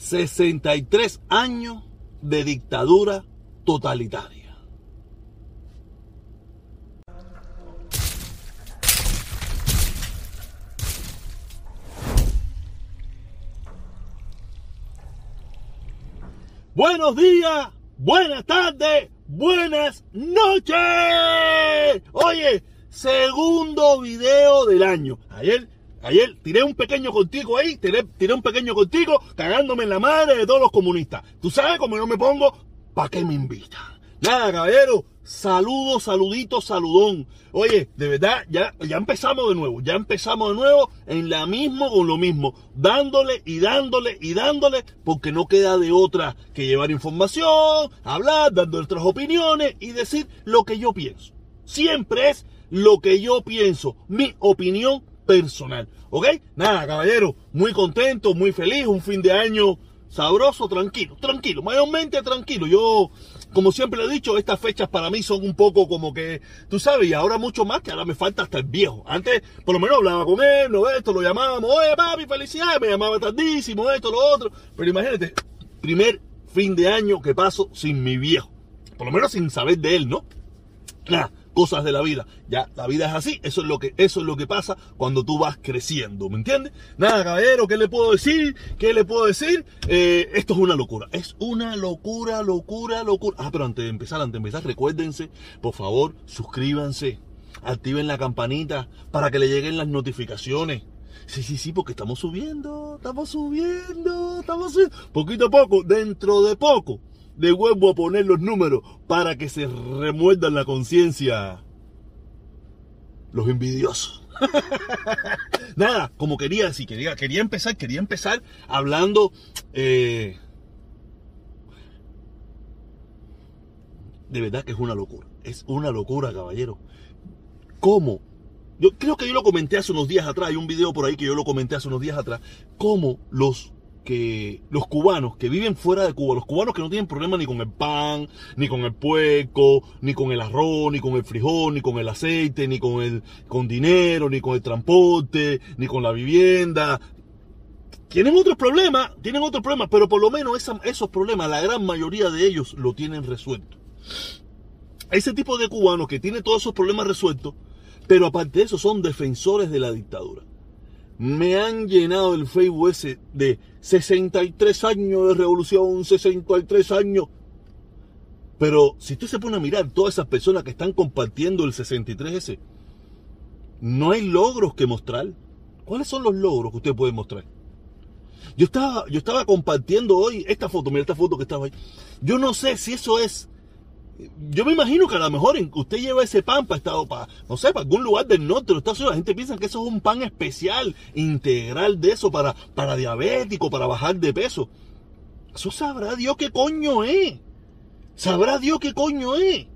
63 años de dictadura totalitaria. Buenos días, buenas tardes, buenas noches. Oye, segundo video del año. Ayer, ayer tiré un pequeño contigo ahí, tiré, tiré un pequeño contigo, cagándome en la madre de todos los comunistas. Tú sabes cómo yo me pongo, ¿para qué me invitan? Nada, caballero, saludo, saludito, saludón. Oye, de verdad, ya, ya empezamos de nuevo, ya empezamos de nuevo en la misma con lo mismo, dándole y dándole y dándole, porque no queda de otra que llevar información, hablar, dando nuestras opiniones y decir lo que yo pienso. Siempre es lo que yo pienso, mi opinión personal. ¿Ok? Nada, caballero, muy contento, muy feliz, un fin de año sabroso, tranquilo, tranquilo, mayormente tranquilo. Yo, como siempre he dicho, estas fechas para mí son un poco como que, tú sabes, y ahora mucho más que ahora me falta hasta el viejo. Antes, por lo menos hablaba con él, no esto, lo llamábamos, oye papi, felicidades, me llamaba tardísimo, esto, lo otro. Pero imagínate, primer fin de año que paso sin mi viejo. Por lo menos sin saber de él, ¿no? Nada cosas de la vida. Ya, la vida es así, eso es lo que, eso es lo que pasa cuando tú vas creciendo, ¿me entiendes? Nada, caballero, ¿qué le puedo decir? ¿Qué le puedo decir? Eh, esto es una locura, es una locura, locura, locura. Ah, pero antes de empezar, antes de empezar, recuérdense, por favor, suscríbanse, activen la campanita para que le lleguen las notificaciones. Sí, sí, sí, porque estamos subiendo, estamos subiendo, estamos subiendo. Poquito a poco, dentro de poco, de vuelvo a poner los números para que se remuerdan la conciencia los envidiosos. Nada, como quería, si quería, quería empezar, quería empezar hablando eh, de verdad que es una locura, es una locura, caballero. ¿Cómo? Yo creo que yo lo comenté hace unos días atrás, hay un video por ahí que yo lo comenté hace unos días atrás, cómo los los cubanos que viven fuera de Cuba, los cubanos que no tienen problema ni con el pan, ni con el puerco, ni con el arroz, ni con el frijol, ni con el aceite, ni con el con dinero, ni con el transporte, ni con la vivienda. Tienen otros problemas, tienen otros problemas, pero por lo menos esos problemas, la gran mayoría de ellos lo tienen resuelto. Ese tipo de cubanos que tienen todos esos problemas resueltos, pero aparte de eso son defensores de la dictadura me han llenado el Facebook ese de 63 años de revolución, 63 años. Pero si usted se pone a mirar todas esas personas que están compartiendo el 63 ese, no hay logros que mostrar. ¿Cuáles son los logros que usted puede mostrar? Yo estaba, yo estaba compartiendo hoy esta foto, mira esta foto que estaba ahí. Yo no sé si eso es yo me imagino que a lo mejor usted lleva ese pan para estado para, no sé, para algún lugar del norte de los Estados Unidos. La gente piensa que eso es un pan especial, integral de eso, para, para diabético, para bajar de peso. Eso sabrá Dios qué coño es. Sabrá Dios qué coño es.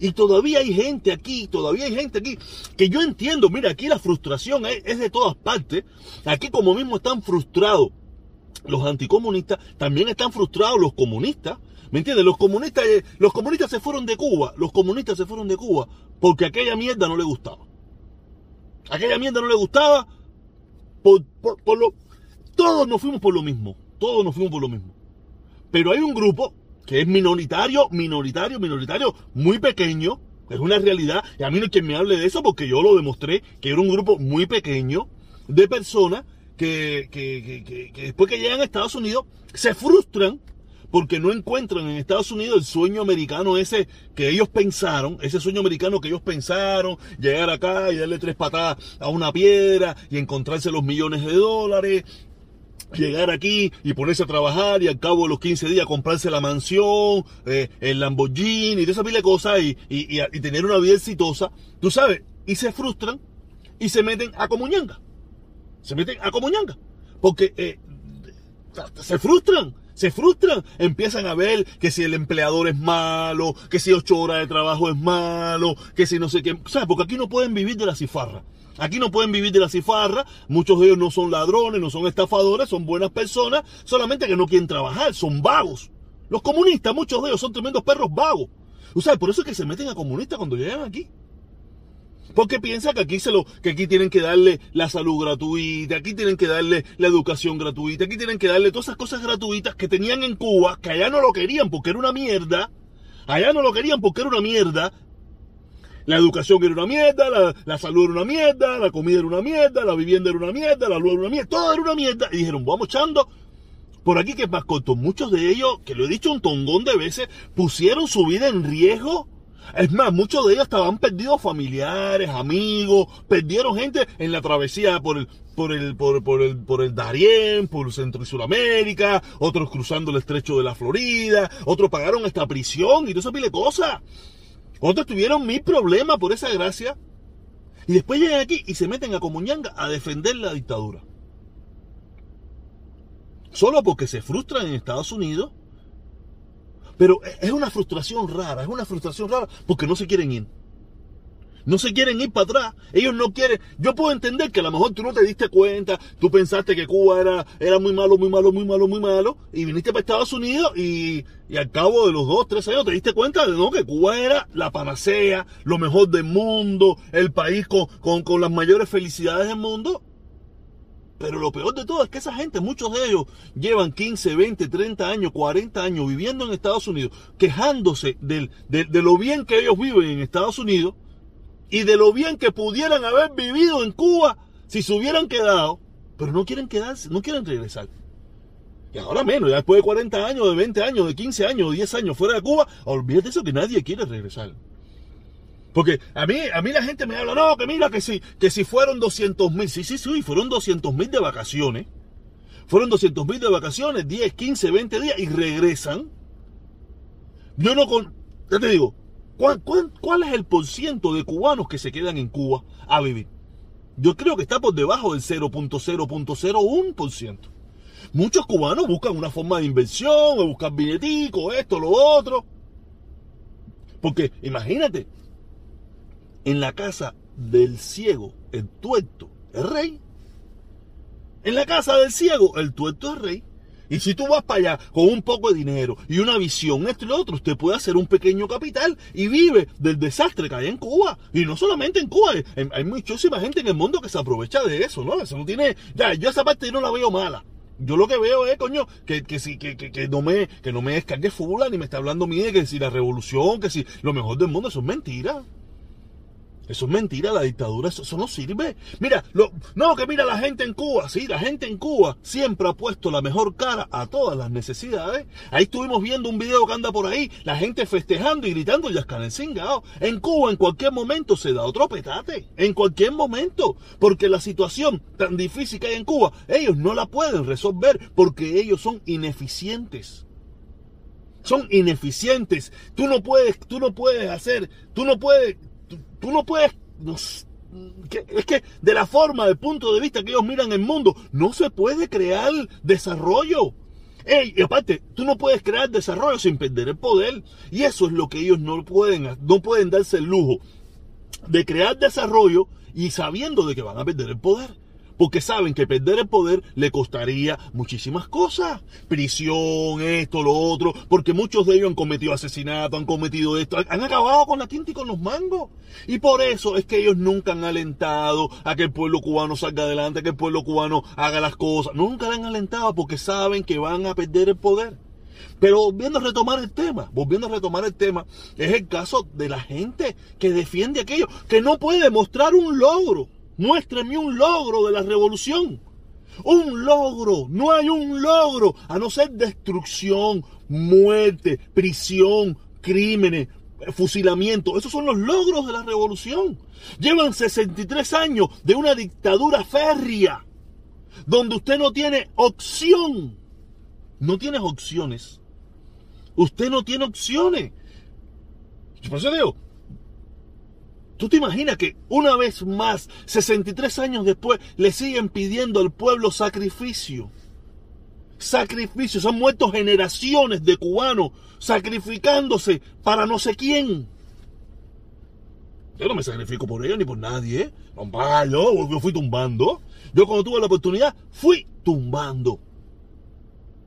Y todavía hay gente aquí, todavía hay gente aquí, que yo entiendo, mira, aquí la frustración es, es de todas partes. Aquí como mismo están frustrados los anticomunistas, también están frustrados los comunistas. ¿Me entiendes? Los comunistas, eh, los comunistas se fueron de Cuba, los comunistas se fueron de Cuba porque aquella mierda no le gustaba. Aquella mierda no le gustaba por, por, lo... Todos nos fuimos por lo mismo, todos nos fuimos por lo mismo. Pero hay un grupo que es minoritario, minoritario, minoritario, muy pequeño, es una realidad, y a mí no hay quien me hable de eso porque yo lo demostré, que era un grupo muy pequeño de personas que, que, que después que llegan a Estados Unidos se frustran porque no encuentran en Estados Unidos el sueño americano ese que ellos pensaron, ese sueño americano que ellos pensaron, llegar acá y darle tres patadas a una piedra y encontrarse los millones de dólares, llegar aquí y ponerse a trabajar y al cabo de los 15 días comprarse la mansión, eh, el Lamborghini y de esa pila de cosas y, y, y, tener una vida exitosa, tú sabes, y se frustran y se meten a comuñanga. Se meten a comuñanga. Porque eh, se frustran se frustran, empiezan a ver que si el empleador es malo, que si ocho horas de trabajo es malo, que si no sé qué, ¿sabes? Porque aquí no pueden vivir de la cifarra. Aquí no pueden vivir de la cifarra, muchos de ellos no son ladrones, no son estafadores, son buenas personas, solamente que no quieren trabajar, son vagos. Los comunistas, muchos de ellos son tremendos perros vagos. O sea, por eso es que se meten a comunistas cuando llegan aquí. Porque piensa que aquí se lo, que aquí tienen que darle la salud gratuita, aquí tienen que darle la educación gratuita, aquí tienen que darle todas esas cosas gratuitas que tenían en Cuba, que allá no lo querían porque era una mierda. Allá no lo querían porque era una mierda. La educación era una mierda, la, salud era una mierda, la comida era una mierda, la vivienda era una mierda, la luz era una mierda, todo era una mierda. Y dijeron, vamos echando por aquí que es más corto. Muchos de ellos, que lo he dicho un tongón de veces, pusieron su vida en riesgo es más, muchos de ellos estaban perdidos familiares, amigos, perdieron gente en la travesía por el, por el, por, por el, por el Darién, por Centro y Sudamérica, otros cruzando el estrecho de la Florida, otros pagaron esta prisión y todo eso pile cosas. Otros tuvieron mil problemas por esa gracia. Y después llegan aquí y se meten a Comuñanga a defender la dictadura. Solo porque se frustran en Estados Unidos pero es una frustración rara, es una frustración rara porque no se quieren ir. No se quieren ir para atrás. Ellos no quieren. Yo puedo entender que a lo mejor tú no te diste cuenta, tú pensaste que Cuba era, era muy malo, muy malo, muy malo, muy malo, y viniste para Estados Unidos y, al cabo de los dos, tres años te diste cuenta de no, que Cuba era la panacea, lo mejor del mundo, el país con, con, con las mayores felicidades del mundo. Pero lo peor de todo es que esa gente, muchos de ellos, llevan 15, 20, 30 años, 40 años viviendo en Estados Unidos, quejándose de, lo bien que ellos viven en Estados Unidos y de lo bien que pudieran haber vivido en Cuba si se hubieran quedado, pero no quieren quedarse, no quieren regresar. Y ahora menos, ya después de 40 años, de 20 años, de 15 años, de 10 años fuera de Cuba, olvídate eso que nadie quiere regresar. Porque a mí, a mí la gente me habla, no, que mira que si, que si fueron 200 mil, sí, sí, sí, fueron 200 mil de vacaciones. Fueron 200 mil de vacaciones, 10, 15, 20 días y regresan. Yo no con, ya te digo, ¿cuál, es el porciento de cubanos que se quedan en Cuba a vivir? Yo creo que está por debajo del 0.0.01%. Muchos cubanos buscan una forma de inversión, o buscan billeticos, esto, lo otro. Porque imagínate, en la casa del ciego, el tuerto es rey. En la casa del ciego, el tuerto es rey. Y si tú vas para allá con un poco de dinero y una visión, esto y lo otro, usted puede hacer un pequeño capital y vive del desastre que hay en Cuba. Y no solamente en Cuba, hay, muchísima gente en el mundo que se aprovecha de eso, ¿no? Eso no tiene. Ya, yo esa parte no la veo mala. Yo lo que veo es, coño, que, que, si, que, que, no me, que no me descargue fula ni me está hablando mí de que si la revolución, que si lo mejor del mundo, eso es mentira. Eso es mentira, la dictadura, eso, no sirve. Mira, lo, no, que mira la gente en Cuba, sí, la gente en Cuba siempre ha puesto la mejor cara a todas las necesidades. Ahí estuvimos viendo un video que anda por ahí, la gente festejando y gritando ya están cingado. En Cuba en cualquier momento se da otro petate, en cualquier momento, porque la situación tan difícil que hay en Cuba, ellos no la pueden resolver porque ellos son ineficientes son ineficientes. Tú no puedes, tú no puedes hacer, tú no puedes, tú no puedes... es que de la forma, del punto de vista que ellos miran el mundo, no se puede crear desarrollo. y aparte, tú no puedes crear desarrollo sin perder el poder. Y eso es lo que ellos no pueden, no pueden darse el lujo de crear desarrollo y sabiendo de que van a perder el poder porque saben que perder el poder le costaría muchísimas cosas. Prisión, esto, lo otro, porque muchos de ellos han cometido asesinato, han cometido esto, han acabado con la tinta y con los mangos. Y por eso es que ellos nunca han alentado a que el pueblo cubano salga adelante, a que el pueblo cubano haga las cosas. Nunca le han alentado porque saben que van a perder el poder. Pero volviendo a retomar el tema, volviendo a retomar el tema, es el caso de la gente que defiende aquello, que no puede mostrar un logro Muéstrame un logro de la revolución. Un logro. No hay un logro a no ser destrucción, muerte, prisión, crímenes, fusilamiento. Esos son los logros de la revolución. Llevan 63 años de una dictadura férrea, donde usted no tiene opción. No tienes opciones. Usted no tiene opciones. Por eso digo, ¿Tú te imaginas que una vez más, 63 años después, le siguen pidiendo al pueblo sacrificio? Sacrificio, se han muerto generaciones de cubanos sacrificándose para no sé quién. Yo no me sacrifico por ellos ni por nadie, ¿eh? yo, yo fui tumbando. Yo cuando tuve la oportunidad, fui tumbando.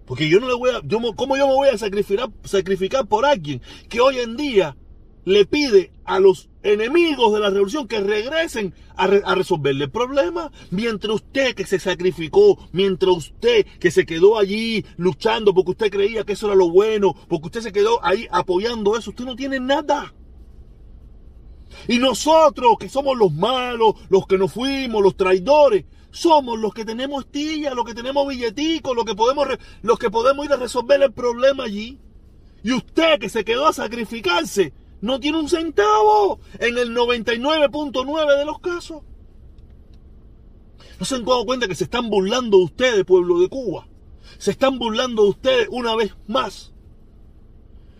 Porque yo no le voy a. Yo, ¿Cómo yo me voy a sacrificar, sacrificar por alguien que hoy en día le pide a los enemigos de la revolución que regresen a, resolverle el problema. Mientras usted que se sacrificó, mientras usted que se quedó allí luchando porque usted creía que eso era lo bueno, porque usted se quedó ahí apoyando eso, usted no tiene nada. Y nosotros que somos los malos, los que nos fuimos, los traidores, somos los que tenemos tilla, los que tenemos billeticos, los que podemos, los que podemos ir a resolver el problema allí. Y usted que se quedó a sacrificarse, no tiene un centavo en el 99.9 de los casos. ¿No se han dado cuenta que se están burlando de ustedes, pueblo de Cuba? Se están burlando de ustedes una vez más.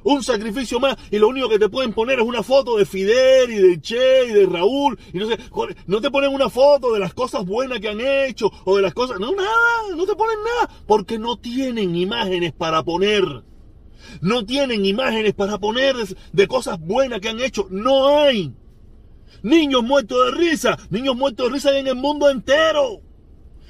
Un sacrificio más y lo único que te pueden poner es una foto de Fidel y de Che y de Raúl. Y no no te ponen una foto de las cosas buenas que han hecho o de las cosas... No, nada, no te ponen nada porque no tienen imágenes para poner. No tienen imágenes para poner de cosas buenas que han hecho. No hay. Niños muertos de risa. Niños muertos de risa en el mundo entero.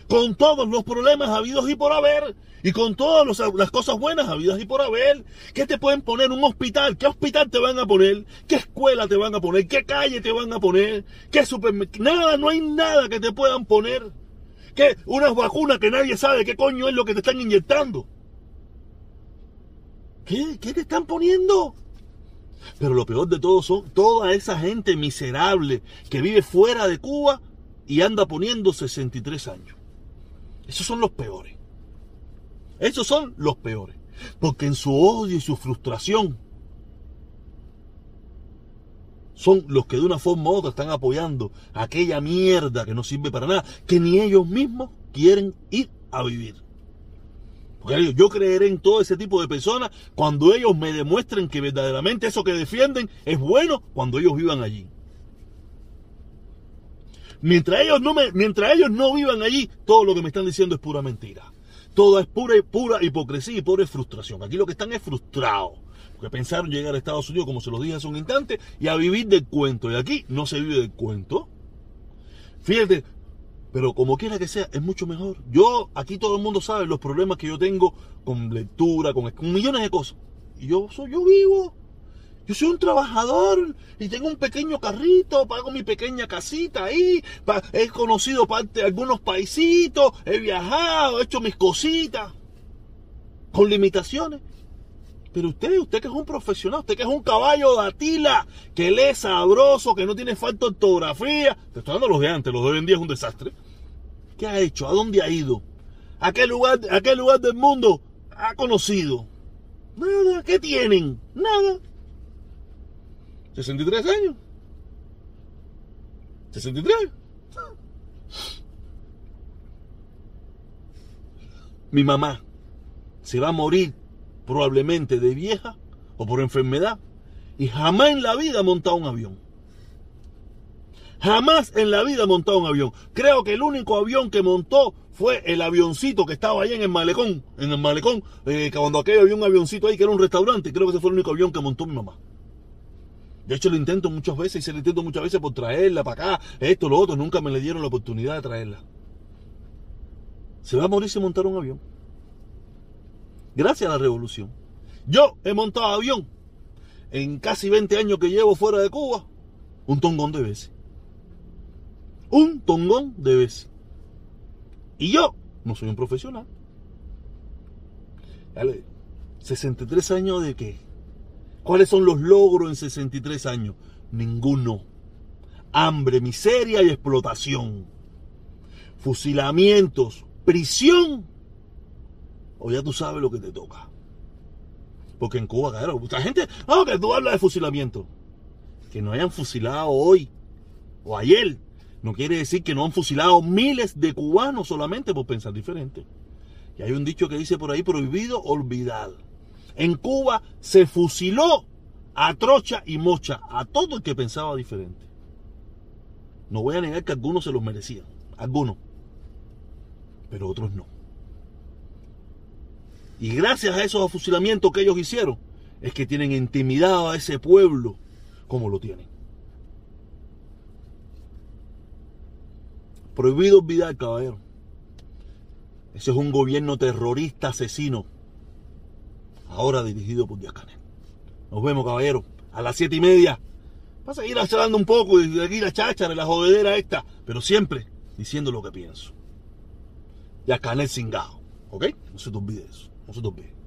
Con todos los problemas habidos y por haber. Y con todas las cosas buenas habidas y por haber. ¿Qué te pueden poner? Un hospital. ¿Qué hospital te van a poner? ¿Qué escuela te van a poner? ¿Qué calle te van a poner? ¿Qué supermercado? Nada, no hay nada que te puedan poner. ¿Qué? Unas vacunas que nadie sabe qué coño es lo que te están inyectando. ¿Qué? ¿Qué te están poniendo? Pero lo peor de todo son toda esa gente miserable que vive fuera de Cuba y anda poniendo 63 años. Esos son los peores. Esos son los peores. Porque en su odio y su frustración son los que de una forma u otra están apoyando aquella mierda que no sirve para nada, que ni ellos mismos quieren ir a vivir. Yo creeré en todo ese tipo de personas cuando ellos me demuestren que verdaderamente eso que defienden es bueno cuando ellos vivan allí. Mientras ellos no, me, mientras ellos no vivan allí, todo lo que me están diciendo es pura mentira. Todo es pura, pura hipocresía y pura frustración. Aquí lo que están es frustrados. Porque pensaron llegar a Estados Unidos, como se los dije hace un instante, y a vivir del cuento. Y aquí no se vive del cuento. Fíjate, pero como quiera que sea, es mucho mejor. Yo, aquí todo el mundo sabe los problemas que yo tengo con lectura, con, millones de cosas. Y yo soy, yo vivo. Yo soy un trabajador y tengo un pequeño carrito, pago mi pequeña casita ahí, he conocido parte de algunos paisitos, he viajado, he hecho mis cositas, con limitaciones. Pero usted, usted que es un profesional, usted que es un caballo de Atila, que lee sabroso, que no tiene falta ortografía. Te estoy dando los de antes, los de hoy en día es un desastre. ¿Qué ha hecho? ¿A dónde ha ido? ¿A qué lugar, a qué lugar del mundo ha conocido? Nada, ¿qué tienen? Nada. 63 años. 63. Mi mamá se va a morir probablemente de vieja o por enfermedad, y jamás en la vida ha montado un avión. Jamás en la vida ha montado un avión. Creo que el único avión que montó fue el avioncito que estaba ahí en el malecón. En el malecón, eh, cuando aquello había un avioncito ahí que era un restaurante. Creo que ese fue el único avión que montó mi mamá. De hecho, lo intento muchas veces y se lo intento muchas veces por traerla para acá, esto, lo otro. Nunca me le dieron la oportunidad de traerla. Se va a morir si montar un avión. Gracias a la revolución. Yo he montado avión en casi 20 años que llevo fuera de Cuba, un tongón de veces. Un tongón de veces. Y yo no soy un profesional. 63 años de qué? ¿Cuáles son los logros en 63 años? Ninguno. Hambre, miseria y explotación. Fusilamientos, prisión o ya tú sabes lo que te toca. Porque en Cuba, claro, mucha gente, oh, que tú hablas de fusilamiento. Que no hayan fusilado hoy o ayer, no quiere decir que no han fusilado miles de cubanos solamente por pensar diferente. Y hay un dicho que dice por ahí, prohibido olvidar. En Cuba se fusiló a trocha y mocha, a todo el que pensaba diferente. No voy a negar que algunos se los merecían, algunos, pero otros no. Y gracias a esos afusilamientos que ellos hicieron, es que tienen intimidado a ese pueblo como lo tienen. Prohibido olvidar, caballero. Ese es un gobierno terrorista asesino. Ahora dirigido por Díaz Nos vemos, caballero. a las siete y media. Para seguir hablando un poco y aquí la cháchara, la jodedera esta, pero siempre diciendo lo que pienso. A Canel Singao, ¿ok? No se te olvide eso, no se te olvide.